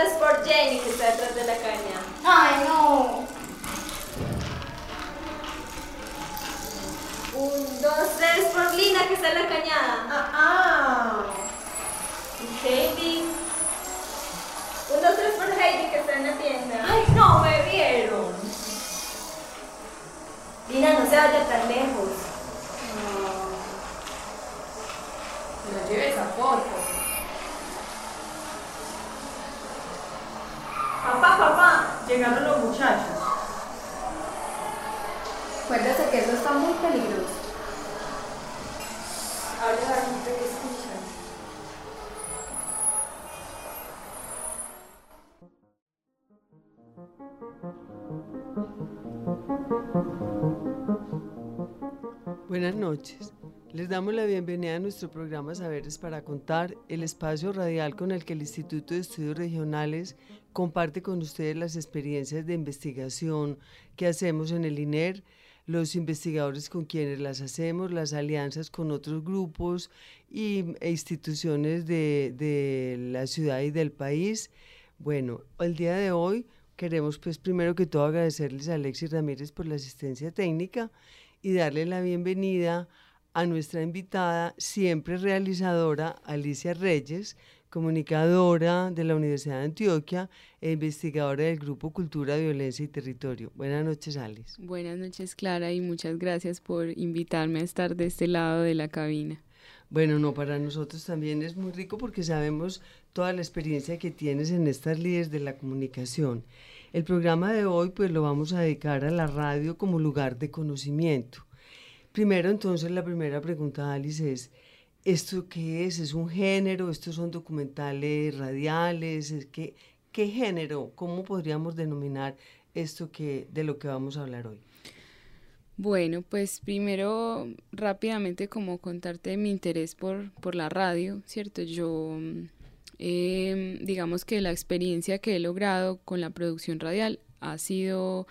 Tres por Jenny que está detrás de la caña. Ay, no. Un, dos, tres por Lina que está en la cañada. Ah, ah. Y Heidi. Un, dos, tres por Heidi que está en la tienda. Ay, no, me vieron. Lina, no se vaya tan lejos. No lleve esa foto. Papá, papá, llegaron los muchachos. Acuérdate que eso está muy peligroso. Habla la gente que escucha. Buenas noches. Les damos la bienvenida a nuestro programa Saberes para Contar, el espacio radial con el que el Instituto de Estudios Regionales comparte con ustedes las experiencias de investigación que hacemos en el INER, los investigadores con quienes las hacemos, las alianzas con otros grupos y, e instituciones de, la ciudad y del país. Bueno, el día de hoy queremos pues primero que todo agradecerles a Alexis Ramírez por la asistencia técnica y darle la bienvenida nuestra invitada, siempre realizadora, Alicia Reyes, comunicadora de la Universidad de Antioquia e investigadora del Grupo Cultura, Violencia y Territorio. Buenas noches, Alice. Buenas noches, Clara, y muchas gracias por invitarme a estar de este lado de la cabina. Bueno, no, para nosotros también es muy rico porque sabemos toda la experiencia que tienes en estas líderes de la comunicación. El programa de hoy pues lo vamos a dedicar a la radio como lugar de conocimiento. Primero entonces la primera pregunta, Alice, es, ¿esto qué es? ¿Es un género? ¿Estos son documentales radiales? ¿Es qué, ¿Qué género? ¿Cómo podríamos denominar esto que, de lo que vamos a hablar hoy? Bueno, pues primero rápidamente como contarte mi interés por, por la radio, ¿cierto? Yo eh, digamos que la experiencia que he logrado con la producción radial ha sido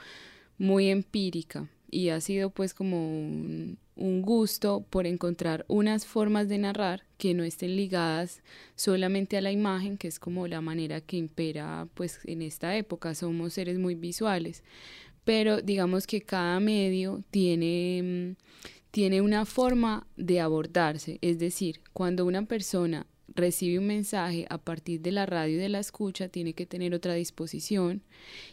muy empírica y ha sido pues como un, un, gusto por encontrar unas formas de narrar que no estén ligadas solamente a la imagen, que es como la manera que impera pues en esta época, somos seres muy visuales, pero digamos que cada medio tiene, tiene una forma de abordarse, es decir, cuando una persona recibe un mensaje a partir de la radio y de la escucha, tiene que tener otra disposición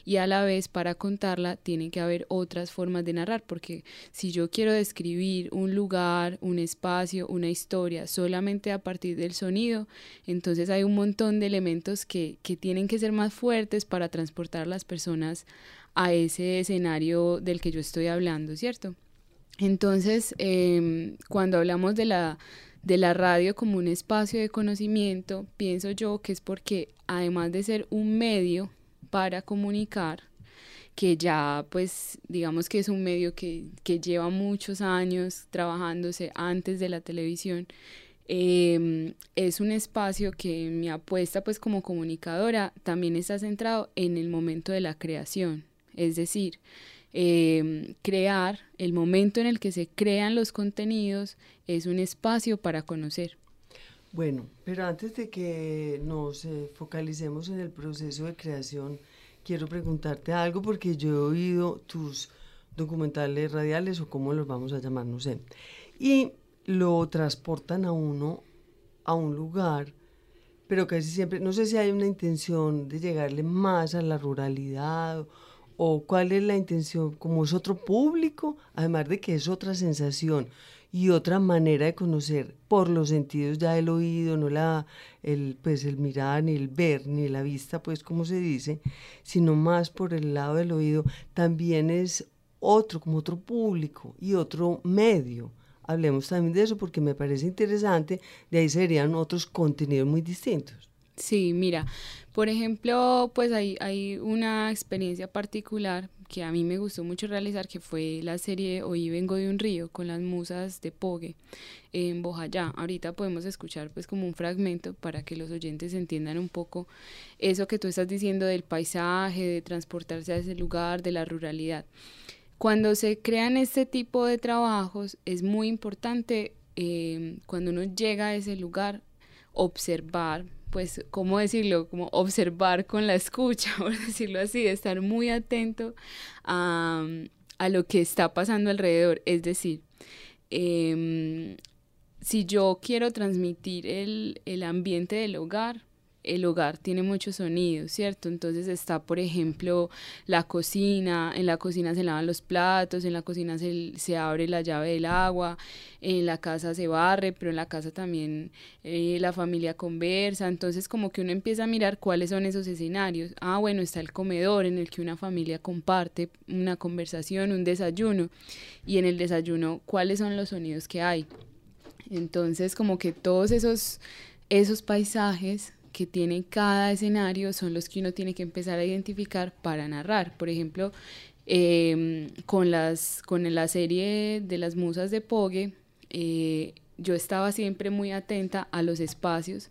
y a la vez para contarla tiene que haber otras formas de narrar, porque si yo quiero describir un lugar, un espacio, una historia solamente a partir del sonido, entonces hay un montón de elementos que, que tienen que ser más fuertes para transportar a las personas a ese escenario del que yo estoy hablando, ¿cierto? Entonces, eh, cuando hablamos de la de la radio como un espacio de conocimiento, pienso yo que es porque además de ser un medio para comunicar, que ya pues digamos que es un medio que, que lleva muchos años trabajándose antes de la televisión, eh, es un espacio que mi apuesta pues como comunicadora también está centrado en el momento de la creación, es decir, eh, crear, el momento en el que se crean los contenidos es un espacio para conocer. Bueno, pero antes de que nos eh, focalicemos en el proceso de creación, quiero preguntarte algo porque yo he oído tus documentales radiales o cómo los vamos a llamar, no sé, y lo transportan a uno a un lugar, pero casi siempre, no sé si hay una intención de llegarle más a la ruralidad o cuál es la intención, como es otro público, además de que es otra sensación y otra manera de conocer por los sentidos ya el oído, no la el pues el mirar ni el ver ni la vista, pues como se dice, sino más por el lado del oído, también es otro, como otro público y otro medio. Hablemos también de eso porque me parece interesante, de ahí serían otros contenidos muy distintos. Sí, mira, por ejemplo, pues hay, una experiencia particular que a mí me gustó mucho realizar, que fue la serie Hoy vengo de un río con las musas de Pogue en Bojayá. Ahorita podemos escuchar pues como un fragmento para que los oyentes entiendan un poco eso que tú estás diciendo del paisaje, de transportarse a ese lugar, de la ruralidad. Cuando se crean este tipo de trabajos es muy importante eh, cuando uno llega a ese lugar observar, pues, ¿cómo decirlo? Como observar con la escucha, por decirlo así, estar muy atento a, a lo que está pasando alrededor. Es decir, em, si yo quiero transmitir el, el ambiente del hogar, el hogar tiene muchos sonidos, ¿cierto? Entonces está, por ejemplo, la cocina, en la cocina se lavan los platos, en la cocina se, abre la llave del agua, en la casa se barre, pero en la casa también eh, la familia conversa, entonces como que uno empieza a mirar cuáles son esos escenarios. Ah, bueno, está el comedor en el que una familia comparte una conversación, un desayuno, y en el desayuno cuáles son los sonidos que hay. Entonces como que todos esos, esos paisajes que tiene cada escenario son los que uno tiene que empezar a identificar para narrar. Por ejemplo, em, con, las, con la serie de las musas de Pogue, eh, yo estaba siempre muy atenta a los espacios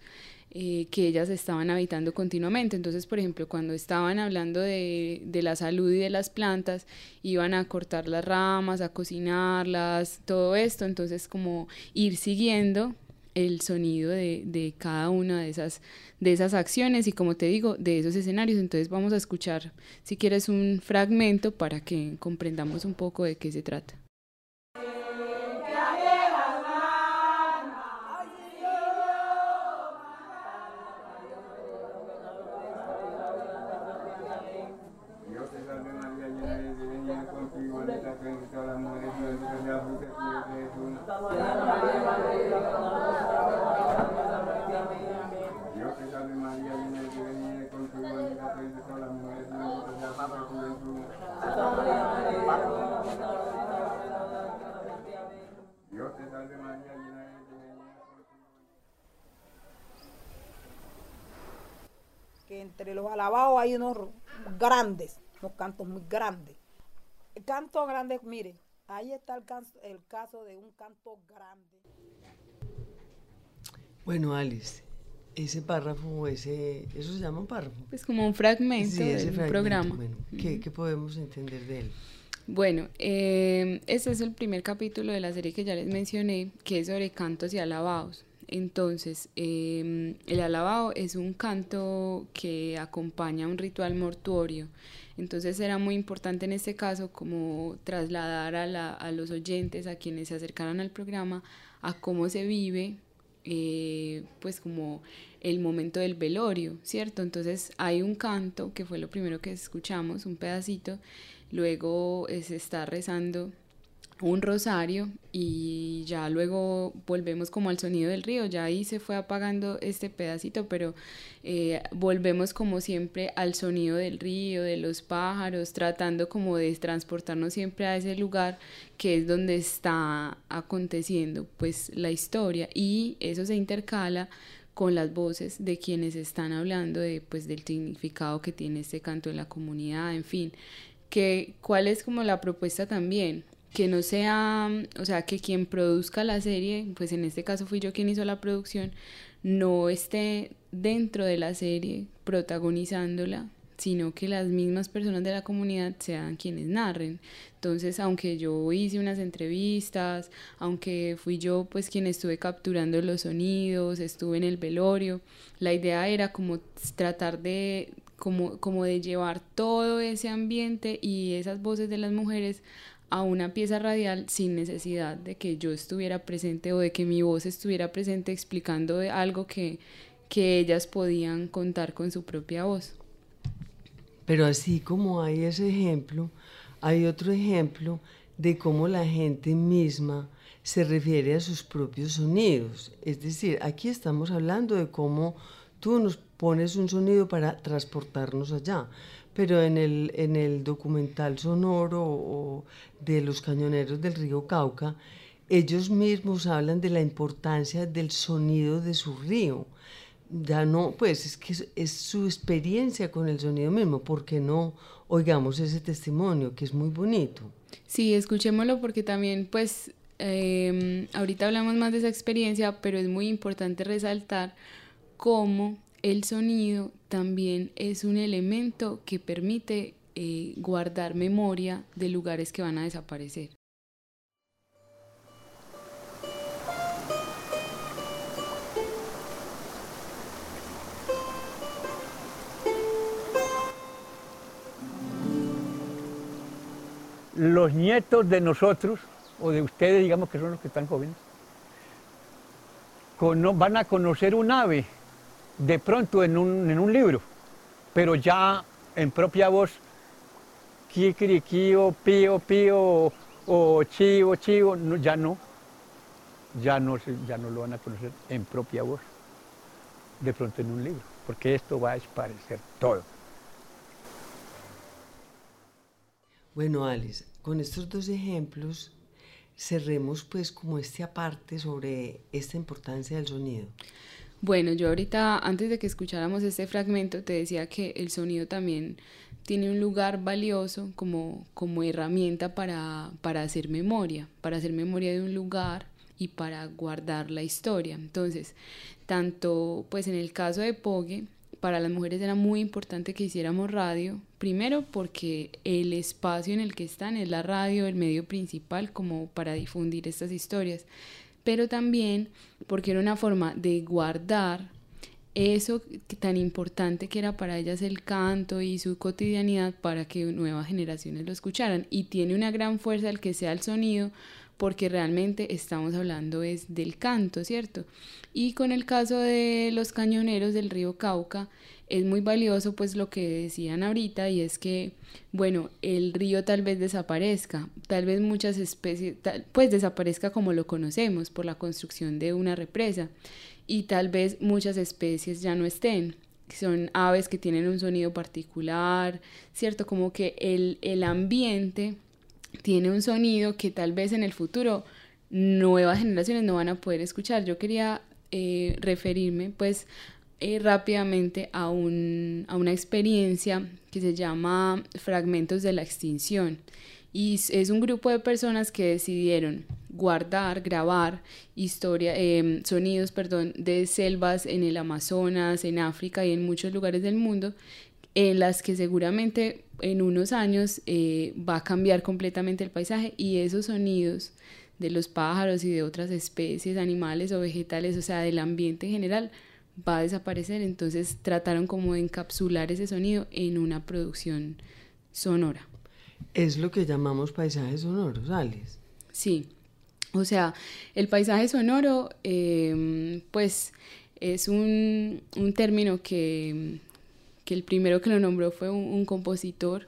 eh, que ellas estaban habitando continuamente. Entonces, por ejemplo, cuando estaban hablando de, de, la salud y de las plantas, iban a cortar las ramas, a cocinarlas, todo esto. Entonces, como ir siguiendo el sonido de, de, cada una de esas, de esas acciones y como te digo, de esos escenarios. Entonces vamos a escuchar, si quieres, un fragmento para que comprendamos un poco de qué se trata. que entre los alabados hay unos grandes, unos cantos muy grandes. El canto grande, mire, ahí está el, el caso de un canto grande. Bueno, Alice, ese párrafo, ese, eso se llama un párrafo. Pues como un fragmento del programa. Bueno, ¿qué, ¿qué, podemos entender de él? Bueno, eh, este es el primer capítulo de la serie que ya les mencioné, que es sobre cantos y alabados. Entonces, eh, el alabado es un canto que acompaña un ritual mortuorio. Entonces era muy importante en este caso como trasladar a, la, a los oyentes, a quienes se acercaran al programa, a cómo se vive, eh, pues como el momento del velorio, ¿cierto? Entonces hay un canto, que fue lo primero que escuchamos, un pedacito, luego se está rezando un rosario y ya luego volvemos como al sonido del río, ya ahí se fue apagando este pedacito, pero eh, volvemos como siempre al sonido del río, de los pájaros, tratando como de transportarnos siempre a ese lugar que es donde está aconteciendo pues la historia. Y eso se intercala con las voces de quienes están hablando de pues del significado que tiene este canto en la comunidad, en fin, que cuál es como la propuesta también que no sea, o sea, que quien produzca la serie, pues en este caso fui yo quien hizo la producción, no esté dentro de la serie protagonizándola, sino que las mismas personas de la comunidad sean quienes narren. Entonces, aunque yo hice unas entrevistas, aunque fui yo pues quien estuve capturando los sonidos, estuve en el velorio, la idea era como tratar de como, como de llevar todo ese ambiente y esas voces de las mujeres a una pieza radial sin necesidad de que yo estuviera presente o de que mi voz estuviera presente explicando algo que, que ellas podían contar con su propia voz. Pero así como hay ese ejemplo, hay otro ejemplo de cómo la gente misma se refiere a sus propios sonidos. Es decir, aquí estamos hablando de cómo tú nos pones un sonido para transportarnos allá, pero en el, en el documental sonoro de los cañoneros del río Cauca, ellos mismos hablan de la importancia del sonido de su río. Ya no, pues es que es, su experiencia con el sonido mismo, porque no oigamos ese testimonio, que es muy bonito. Sí, escuchémoslo porque también, pues, em, ahorita hablamos más de esa experiencia, pero es muy importante resaltar cómo el sonido también es un elemento que permite eh, guardar memoria de lugares que van a desaparecer. los nietos de nosotros, o de ustedes, digamos que son los que están jóvenes, van a conocer un ave de pronto en un, libro, pero ya en propia voz, kikirikío, pío, pío, o chivo, chivo, ya no, ya no, ya no lo van a conocer en propia voz, de pronto en un libro, porque esto va a desaparecer todo. Bueno, Alice, con estos dos ejemplos cerremos pues como este aparte sobre esta importancia del sonido. Bueno, yo ahorita, antes de que escucháramos este fragmento, te decía que el sonido también tiene un lugar valioso como, como herramienta para, para hacer memoria, para hacer memoria de un lugar y para guardar la historia. Entonces, tanto pues en el caso de Pogue, para las mujeres era muy importante que hiciéramos radio, primero porque el espacio en el que están es la radio, el medio principal como para difundir estas historias, pero también porque era una forma de guardar eso tan importante que era para ellas el canto y su cotidianidad para que nuevas generaciones lo escucharan. Y tiene una gran fuerza el que sea el sonido, porque realmente estamos hablando es del canto, ¿cierto? Y con el caso de los cañoneros del río Cauca, es muy valioso pues lo que decían ahorita y es que, bueno, el río tal vez desaparezca, tal vez muchas especies, pues desaparezca como lo conocemos por la construcción de una represa y tal vez muchas especies ya no estén. Son aves que tienen un sonido particular, ¿cierto? Como que el, el ambiente tiene un sonido que tal vez en el futuro nuevas generaciones no van a poder escuchar. Yo quería eh, referirme pues eh, rápidamente a, un, a una experiencia que se llama Fragmentos de la Extinción. Y es un grupo de personas que decidieron guardar, grabar historia, em, sonidos perdón, de selvas en el Amazonas, en África y en muchos lugares del mundo en las que seguramente en unos años eh, va a cambiar completamente el paisaje y esos sonidos de los pájaros y de otras especies, animales o vegetales, o sea, del ambiente en general, va a desaparecer. Entonces trataron como de encapsular ese sonido en una producción sonora. Es lo que llamamos paisajes sonoros, Alice. Sí, o sea, el paisaje sonoro, em, pues es un, un término que que el primero que lo nombró fue un, compositor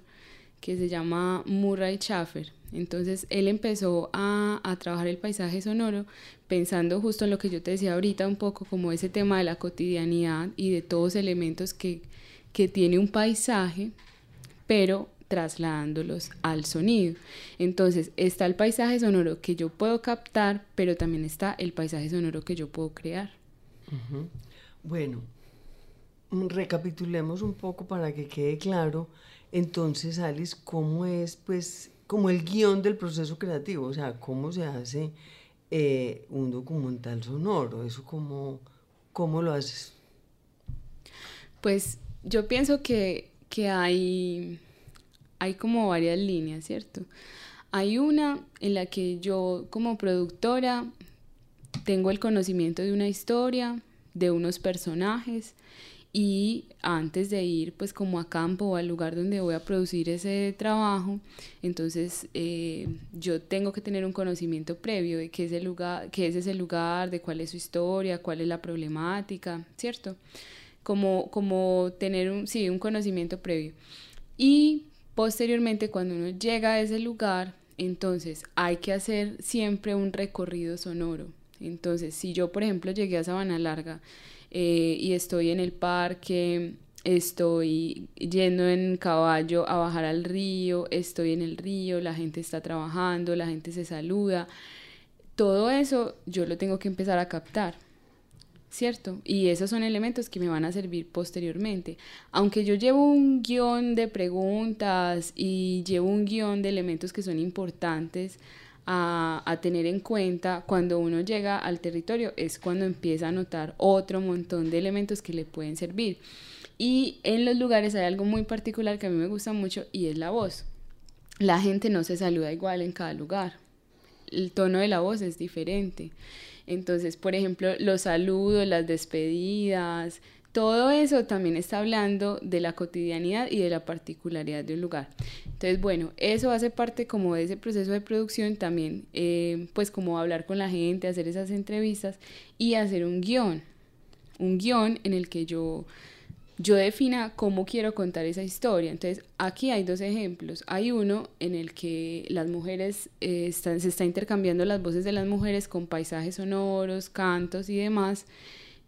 que se llama Murray Schaffer. Entonces él empezó a, a, trabajar el paisaje sonoro pensando justo en lo que yo te decía ahorita un poco como ese tema de la cotidianidad y de todos los elementos que, que tiene un paisaje, pero trasladándolos al sonido. Entonces está el paisaje sonoro que yo puedo captar, pero también está el paisaje sonoro que yo puedo crear. Bueno, recapitulemos un poco para que quede claro, entonces, Alice, cómo es, pues, como el guion del proceso creativo, o sea, cómo se hace eh, un documental sonoro, eso cómo, cómo lo haces. Pues yo pienso que, que hay, hay como varias líneas, ¿cierto? Hay una en la que yo como productora tengo el conocimiento de una historia, de unos personajes, y antes de ir pues como a campo o al lugar donde voy a producir ese trabajo, entonces eh, yo tengo que tener un conocimiento previo de qué es, el lugar, qué es ese lugar, de cuál es su historia, cuál es la problemática, ¿cierto? Como, como tener un, sí, un conocimiento previo. Y posteriormente cuando uno llega a ese lugar, entonces hay que hacer siempre un recorrido sonoro. Entonces, si yo, por ejemplo, llegué a Sabana Larga, eh, y estoy en el parque, estoy yendo en caballo a bajar al río, estoy en el río, la gente está trabajando, la gente se saluda. Todo eso yo lo tengo que empezar a captar, ¿cierto? Y esos son elementos que me van a servir posteriormente. Aunque yo llevo un guion de preguntas y llevo un guion de elementos que son importantes, a, tener en cuenta cuando uno llega al territorio es cuando empieza a notar otro montón de elementos que le pueden servir. Y en los lugares hay algo muy particular que a mí me gusta mucho y es la voz. La gente no se saluda igual en cada lugar. El tono de la voz es diferente. Entonces, por ejemplo, los saludos, las despedidas, todo eso también está hablando de la cotidianidad y de la particularidad de un lugar. Entonces, bueno, eso hace parte como de ese proceso de producción también, eh, pues como hablar con la gente, hacer esas entrevistas y hacer un guion, un guion en el que yo, yo defina cómo quiero contar esa historia. Entonces, aquí hay dos ejemplos. Hay uno en el que las mujeres, eh, se está intercambiando las voces de las mujeres con paisajes sonoros, cantos y demás.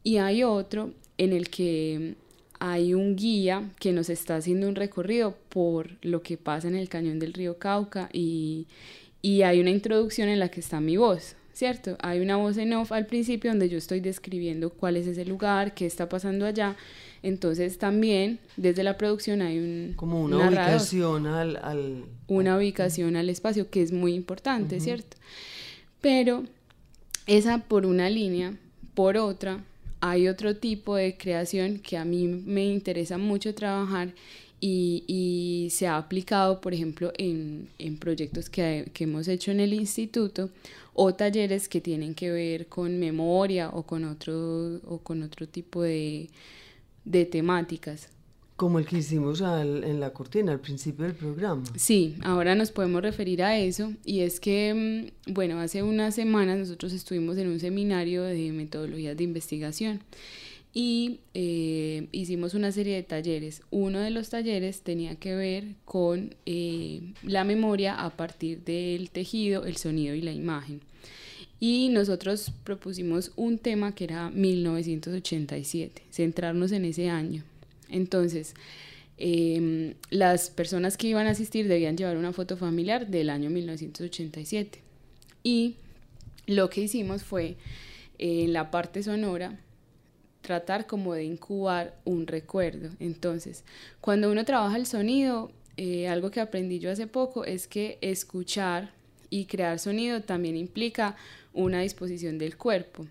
Y hay otro en el que hay un guía que nos está haciendo un recorrido por lo que pasa en el cañón del río Cauca y, hay una introducción en la que está mi voz, ¿cierto? Hay una voz en off al principio donde yo estoy describiendo cuál es ese lugar, qué está pasando allá. Entonces también desde la producción hay un... Como una ubicación al, Una ubicación al espacio que es muy importante, ¿cierto? Pero esa por una línea, por otra, hay otro tipo de creación que a mí me interesa mucho trabajar y, se ha aplicado, por ejemplo, en, proyectos que, hemos hecho en el instituto o talleres que tienen que ver con memoria o con otro, o con otro tipo de, de temáticas. Como el que hicimos en la cortina al principio del programa. Sí, ahora nos podemos referir a eso y es que, mm, bueno, hace unas semanas nosotros estuvimos en un seminario de metodologías de investigación y eh, hicimos una serie de talleres. Uno de los talleres tenía que ver con eh, la memoria a partir del tejido, el sonido y la imagen. Y nosotros propusimos un tema que era 1987, centrarnos en ese año. Entonces, em, las personas que iban a asistir debían llevar una foto familiar del año 1987. Y lo que hicimos fue, en la parte sonora, tratar como de incubar un recuerdo. Entonces, cuando uno trabaja el sonido, eh, algo que aprendí yo hace poco es que escuchar y crear sonido también implica una disposición del cuerpo.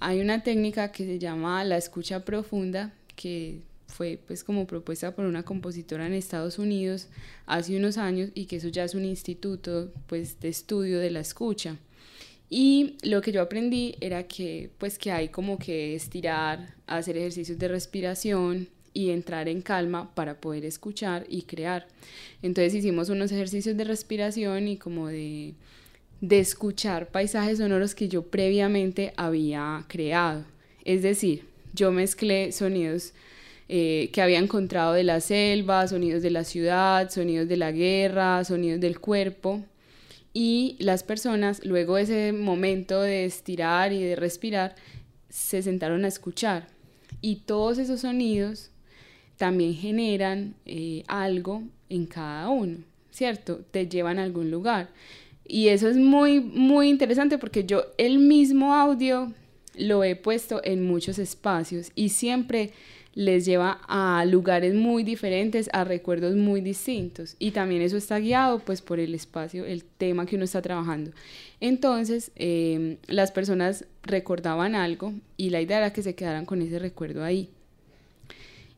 Hay una técnica que se llama la escucha profunda, que fue pues como propuesta por una compositora en Estados Unidos hace unos años y que eso ya es un instituto pues de estudio de la escucha. Y lo que yo aprendí era que pues que hay como que estirar, hacer ejercicios de respiración y entrar en calma para poder escuchar y crear. Entonces hicimos unos ejercicios de respiración y como de, de escuchar paisajes sonoros que yo previamente había creado. Es decir, yo mezclé sonidos eh, que había encontrado de la selva, sonidos de la ciudad, sonidos de la guerra, sonidos del cuerpo. Y las personas, luego de ese momento de estirar y de respirar, se sentaron a escuchar. Y todos esos sonidos también generan eh, algo en cada uno, ¿cierto? Te llevan a algún lugar. Y eso es muy, muy interesante porque yo el mismo audio lo he puesto en muchos espacios y siempre les lleva a lugares muy diferentes, a recuerdos muy distintos. Y también eso está guiado pues por el espacio, el tema que uno está trabajando. Entonces, em, las personas recordaban algo y la idea era que se quedaran con ese recuerdo ahí.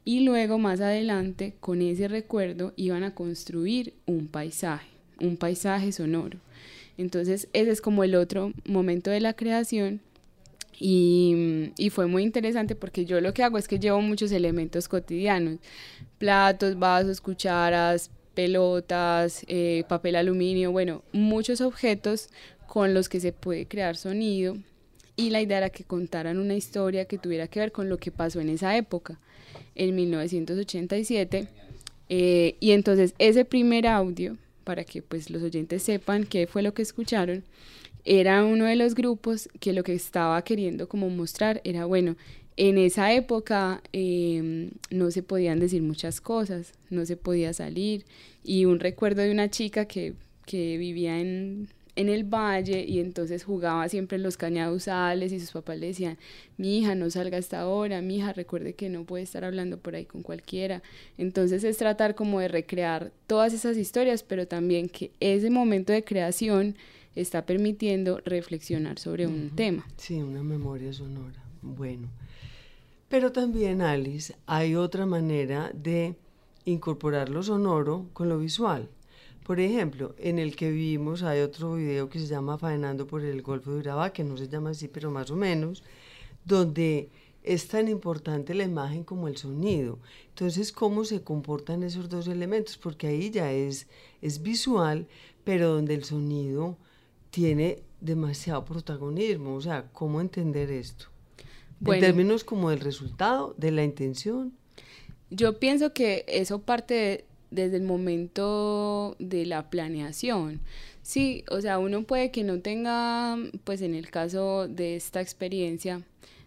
Y luego, más adelante, con ese recuerdo iban a construir un paisaje, un paisaje sonoro. Entonces, ese es como el otro momento de la creación y, y, fue muy interesante porque yo lo que hago es que llevo muchos elementos cotidianos, platos, vasos, cucharas, pelotas, eh, papel aluminio, bueno, muchos objetos con los que se puede crear sonido y la idea era que contaran una historia que tuviera que ver con lo que pasó en esa época, en 1987. Eh, y entonces ese primer audio, para que pues los oyentes sepan qué fue lo que escucharon, era uno de los grupos que lo que estaba queriendo como mostrar era, bueno, en esa época em, no se podían decir muchas cosas, no se podía salir. Y un recuerdo de una chica que, que vivía en, en el valle y entonces jugaba siempre en los cañaduzales y sus papás le decían, mi hija no salga hasta ahora, mi hija recuerde que no puede estar hablando por ahí con cualquiera. Entonces es tratar como de recrear todas esas historias, pero también que ese momento de creación está permitiendo reflexionar sobre un tema. Sí, una memoria sonora. Bueno. Pero también, Alice, hay otra manera de incorporar lo sonoro con lo visual. Por ejemplo, en el que vimos hay otro video que se llama Faenando por el Golfo de Urabá, que no se llama así, pero más o menos, donde es tan importante la imagen como el sonido. Entonces, ¿cómo se comportan esos dos elementos? Porque ahí ya es, es visual, pero donde el sonido tiene demasiado protagonismo. O sea, ¿cómo entender esto? en términos como del resultado, de la intención. Yo pienso que eso parte desde el momento de la planeación. Sí, o sea, uno puede que no tenga, pues en el caso de esta experiencia,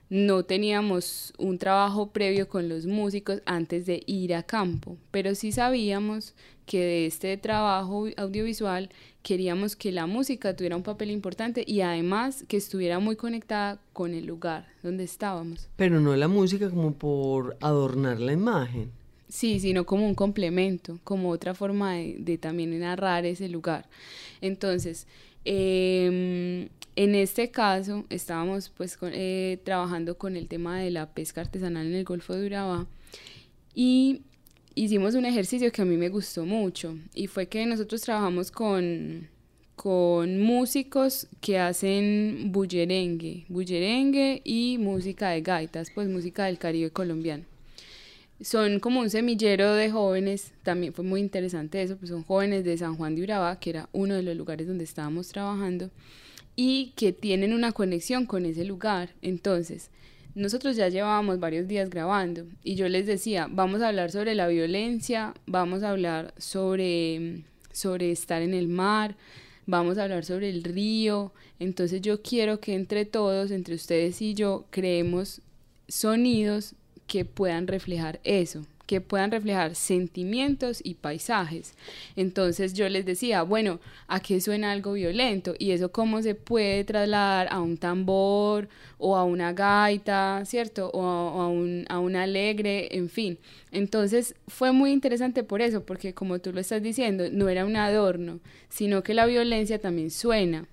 no teníamos un trabajo previo con los músicos antes de ir a campo, pero sí sabíamos que de este trabajo audiovisual queríamos que la música tuviera un papel importante y además que estuviera muy conectada con el lugar donde estábamos. Pero no la música como por adornar la imagen. Sí, sino como un complemento, como otra forma de, también narrar ese lugar. Entonces, em, en este caso estábamos pues eh, trabajando con el tema de la pesca artesanal en el Golfo de Urabá y hicimos un ejercicio que a mí me gustó mucho y fue que nosotros trabajamos con, con músicos que hacen bullerengue, bullerengue y música de gaitas, pues música del Caribe colombiano. Son como un semillero de jóvenes, también fue muy interesante eso, pues son jóvenes de San Juan de Urabá, que era uno de los lugares donde estábamos trabajando, y que tienen una conexión con ese lugar. Entonces, nosotros ya llevábamos varios días grabando y yo les decía, vamos a hablar sobre la violencia, vamos a hablar sobre, sobre estar en el mar, vamos a hablar sobre el río. Entonces yo quiero que entre todos, entre ustedes y yo, creemos sonidos que puedan reflejar eso que puedan reflejar sentimientos y paisajes. Entonces yo les decía, bueno, ¿a qué suena algo violento? Y eso cómo se puede trasladar a un tambor o a una gaita, ¿cierto? O a, un, a un alegre, en fin. Entonces fue muy interesante por eso, porque como tú lo estás diciendo, no era un adorno, sino que la violencia también suena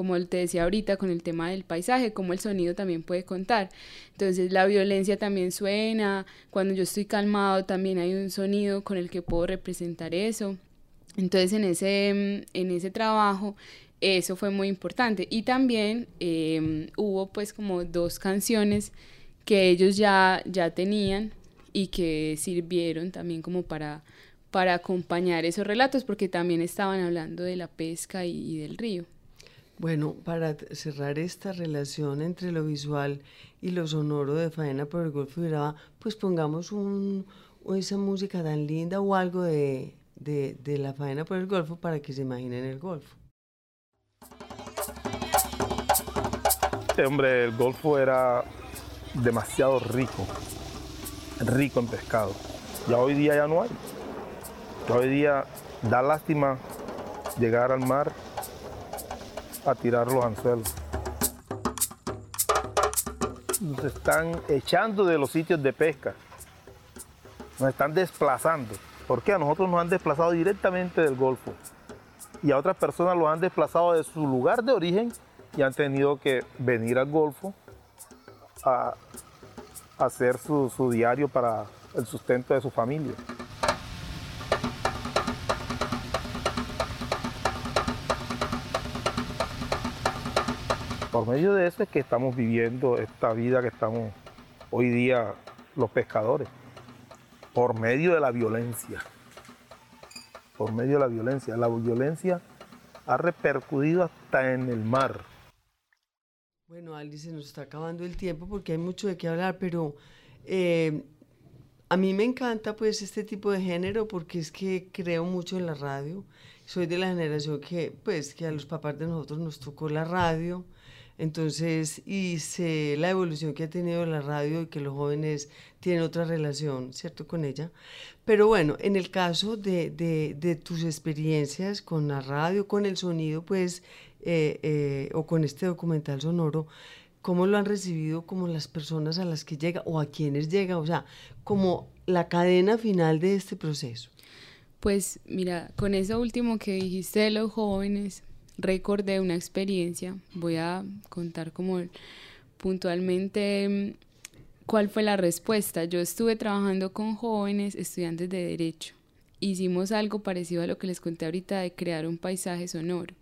como te decía ahorita con el tema del paisaje, como el sonido también puede contar. Entonces la violencia también suena, cuando yo estoy calmado también hay un sonido con el que puedo representar eso. Entonces en ese, en ese trabajo eso fue muy importante. Y también em, hubo pues como dos canciones que ellos ya, ya tenían y que sirvieron también como para, para acompañar esos relatos porque también estaban hablando de la pesca y del río. Bueno, para cerrar esta relación entre lo visual y lo sonoro de Faena por el Golfo de Urabá, pues pongamos un, esa música tan linda o algo de, la faena por el Golfo para que se imaginen el Golfo. Este hombre, el Golfo era demasiado rico, rico en pescado. Ya hoy día ya no hay. Hoy día da lástima llegar al mar a tirar los anzuelos. Nos están echando de los sitios de pesca. Nos están desplazando. porque A nosotros nos han desplazado directamente del Golfo. Y a otras personas los han desplazado de su lugar de origen y han tenido que venir al Golfo a, hacer su diario para el sustento de su familia. Por medio de eso es que estamos viviendo esta vida que estamos hoy día los pescadores. Por medio de la violencia. Por medio de la violencia. La violencia ha repercutido hasta en el mar. Bueno, Alice, se nos está acabando el tiempo porque hay mucho de qué hablar, pero eh, a mí me encanta pues este tipo de género porque es que creo mucho en la radio. Soy de la generación que pues que a los papás de nosotros nos tocó la radio Entonces, y la evolución que ha tenido la radio y que los jóvenes tienen otra relación, ¿cierto?, con ella. Pero bueno, en el caso de tus experiencias con la radio, con el sonido, pues, eh, eh, o con este documental sonoro, ¿cómo lo han recibido como las personas a las que llega o a quienes llega? O sea, como la cadena final de este proceso. Pues mira, con eso último que dijiste de los jóvenes, recordé una experiencia. Voy a contar como puntualmente mm, cuál fue la respuesta. Yo estuve trabajando con jóvenes estudiantes de derecho. Hicimos algo parecido a lo que les conté ahorita de crear un paisaje sonoro.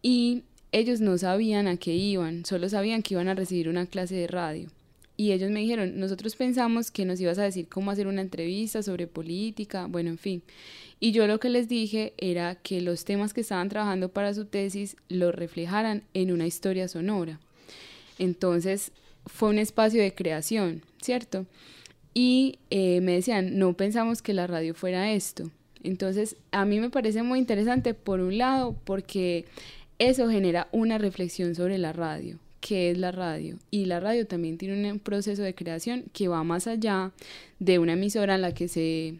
Y ellos no sabían a qué iban, solo sabían que iban a recibir una clase de radio. Y ellos me dijeron, nosotros pensamos que nos ibas a decir cómo hacer una entrevista sobre política, bueno, en fin. Y yo lo que les dije era que los temas que estaban trabajando para su tesis los reflejaran en una historia sonora. Entonces fue un espacio de creación, ¿cierto? Y eh, me decían, no pensamos que la radio fuera esto. Entonces a mí me parece muy interesante, por un lado, porque eso genera una reflexión sobre la radio qué es la radio. Y la radio también tiene un proceso de creación que va más allá de una emisora en la que se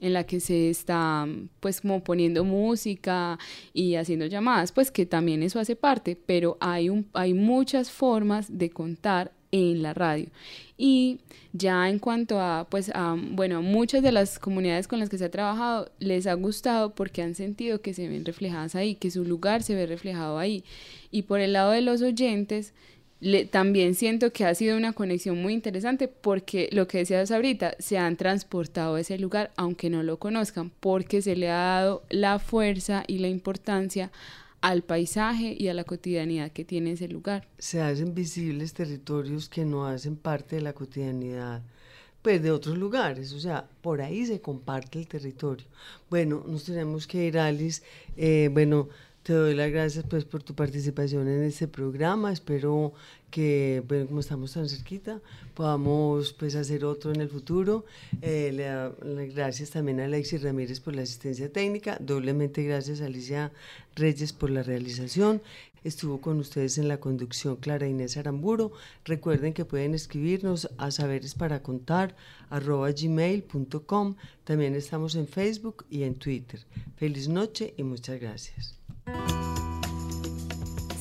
en la que se está pues como poniendo música y haciendo llamadas, pues que también eso hace parte, pero hay, hay muchas formas de contar en la radio. Y ya en cuanto a, pues, a, bueno, muchas de las comunidades con las que se ha trabajado les ha gustado porque han sentido que se ven reflejadas ahí, que su lugar se ve reflejado ahí. Y por el lado de los oyentes, también siento que ha sido una conexión muy interesante porque lo que decías ahorita, se han transportado a ese lugar aunque no lo conozcan, porque se le ha dado la fuerza y la importancia al paisaje y a la cotidianidad que tiene ese lugar. Se hacen visibles territorios que no hacen parte de la cotidianidad pues de otros lugares, o sea, por ahí se comparte el territorio. Bueno, nos tenemos que ir, Alice. Eh, bueno, te doy las gracias pues por tu participación en este programa. Espero que, bueno, como estamos tan cerquita, podamos pues hacer otro en el futuro. Eh, gracias también a Alexis Ramírez por la asistencia técnica. Doblemente gracias a Alicia Reyes por la realización. Estuvo con ustedes en la conducción Clara Inés Aramburo. Recuerden que pueden escribirnos a saberes. También estamos en Facebook y en Twitter. Feliz noche y muchas gracias.